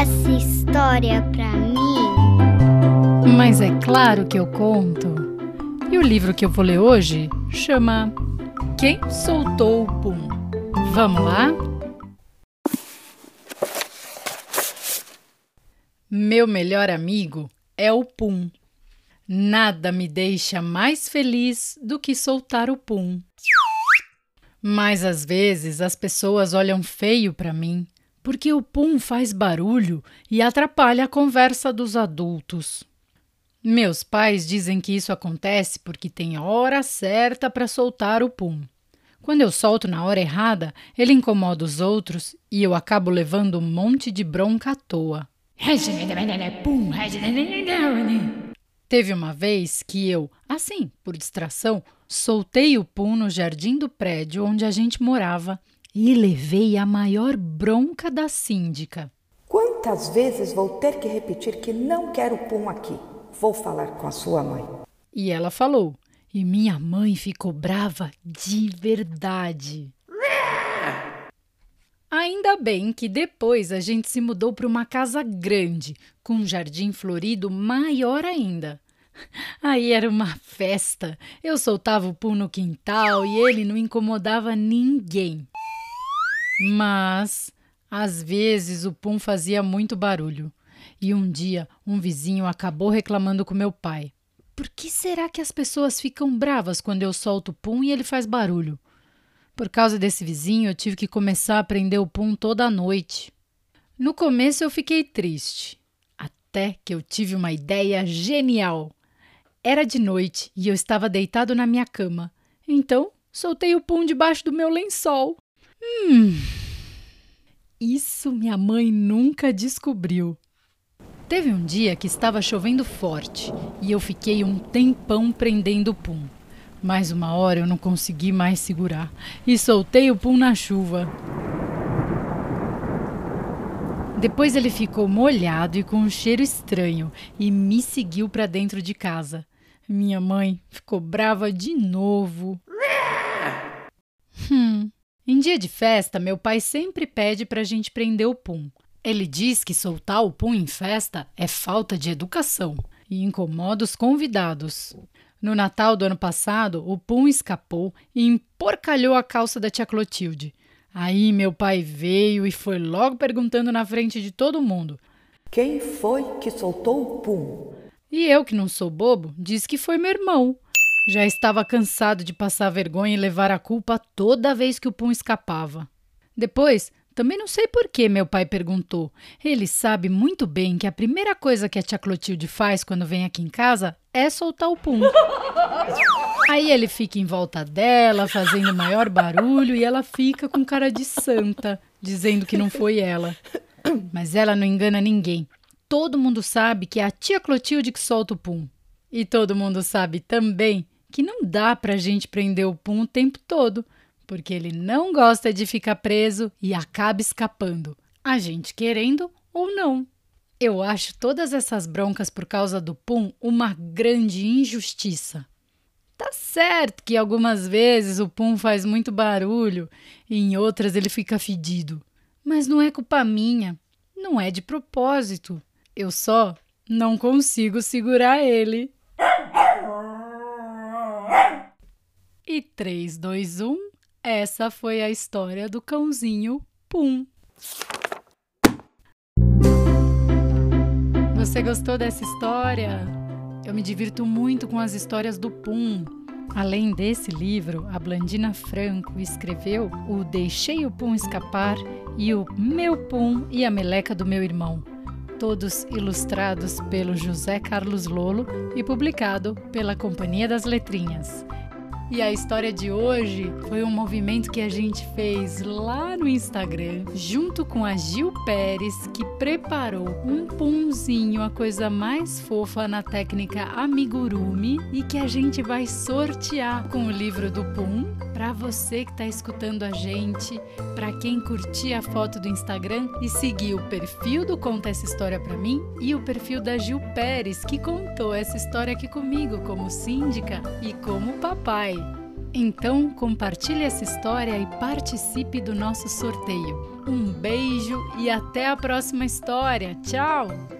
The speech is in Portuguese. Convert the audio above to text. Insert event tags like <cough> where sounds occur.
essa história pra mim? Mas é claro que eu conto. E o livro que eu vou ler hoje chama Quem Soltou o Pum? Vamos lá? Meu melhor amigo é o Pum. Nada me deixa mais feliz do que soltar o Pum. Mas às vezes as pessoas olham feio para mim porque o pum faz barulho e atrapalha a conversa dos adultos. Meus pais dizem que isso acontece porque tem hora certa para soltar o pum. Quando eu solto na hora errada, ele incomoda os outros e eu acabo levando um monte de bronca à toa. Teve uma vez que eu, assim, por distração, soltei o pum no jardim do prédio onde a gente morava e levei a maior bronca da síndica. Quantas vezes vou ter que repetir que não quero pum aqui? Vou falar com a sua mãe. E ela falou, e minha mãe ficou brava de verdade. Ainda bem que depois a gente se mudou para uma casa grande, com um jardim florido maior ainda. Aí era uma festa. Eu soltava o pum no quintal e ele não incomodava ninguém. Mas às vezes o pum fazia muito barulho. E um dia um vizinho acabou reclamando com meu pai. Por que será que as pessoas ficam bravas quando eu solto o pum e ele faz barulho? Por causa desse vizinho, eu tive que começar a prender o pum toda noite. No começo eu fiquei triste, até que eu tive uma ideia genial. Era de noite e eu estava deitado na minha cama. Então, soltei o pum debaixo do meu lençol. Hum. Isso minha mãe nunca descobriu. Teve um dia que estava chovendo forte e eu fiquei um tempão prendendo o pum. Mas uma hora eu não consegui mais segurar e soltei o pum na chuva. Depois ele ficou molhado e com um cheiro estranho e me seguiu para dentro de casa. Minha mãe ficou brava de novo. Hum. Em dia de festa, meu pai sempre pede para a gente prender o pum. Ele diz que soltar o pum em festa é falta de educação e incomoda os convidados. No Natal do ano passado, o pum escapou e emporcalhou a calça da tia Clotilde. Aí meu pai veio e foi logo perguntando na frente de todo mundo: Quem foi que soltou o pum? E eu, que não sou bobo, disse que foi meu irmão. Já estava cansado de passar vergonha e levar a culpa toda vez que o pum escapava. Depois, também não sei por que meu pai perguntou. Ele sabe muito bem que a primeira coisa que a tia Clotilde faz quando vem aqui em casa é soltar o pum. <laughs> Aí ele fica em volta dela, fazendo maior barulho, e ela fica com cara de santa, dizendo que não foi ela. Mas ela não engana ninguém. Todo mundo sabe que é a tia Clotilde que solta o pum. E todo mundo sabe também que não dá para a gente prender o Pum o tempo todo, porque ele não gosta de ficar preso e acaba escapando, a gente querendo ou não. Eu acho todas essas broncas por causa do Pum uma grande injustiça. Tá certo que algumas vezes o Pum faz muito barulho e em outras ele fica fedido, mas não é culpa minha, não é de propósito. Eu só não consigo segurar ele. E 3, 2, 1, essa foi a história do cãozinho Pum. Você gostou dessa história? Eu me divirto muito com as histórias do Pum. Além desse livro, a Blandina Franco escreveu o Deixei o Pum Escapar e o Meu Pum e a Meleca do Meu Irmão, todos ilustrados pelo José Carlos Lolo e publicado pela Companhia das Letrinhas. E a história de hoje foi um movimento que a gente fez lá no Instagram, junto com a Gil Pérez, que preparou um punzinho, a coisa mais fofa na técnica amigurumi, e que a gente vai sortear com o livro do Pum para você que está escutando a gente, para quem curtir a foto do Instagram e seguir o perfil do Conta essa história para mim e o perfil da Gil Pérez, que contou essa história aqui comigo como síndica e como papai. Então, compartilhe essa história e participe do nosso sorteio. Um beijo e até a próxima história. Tchau!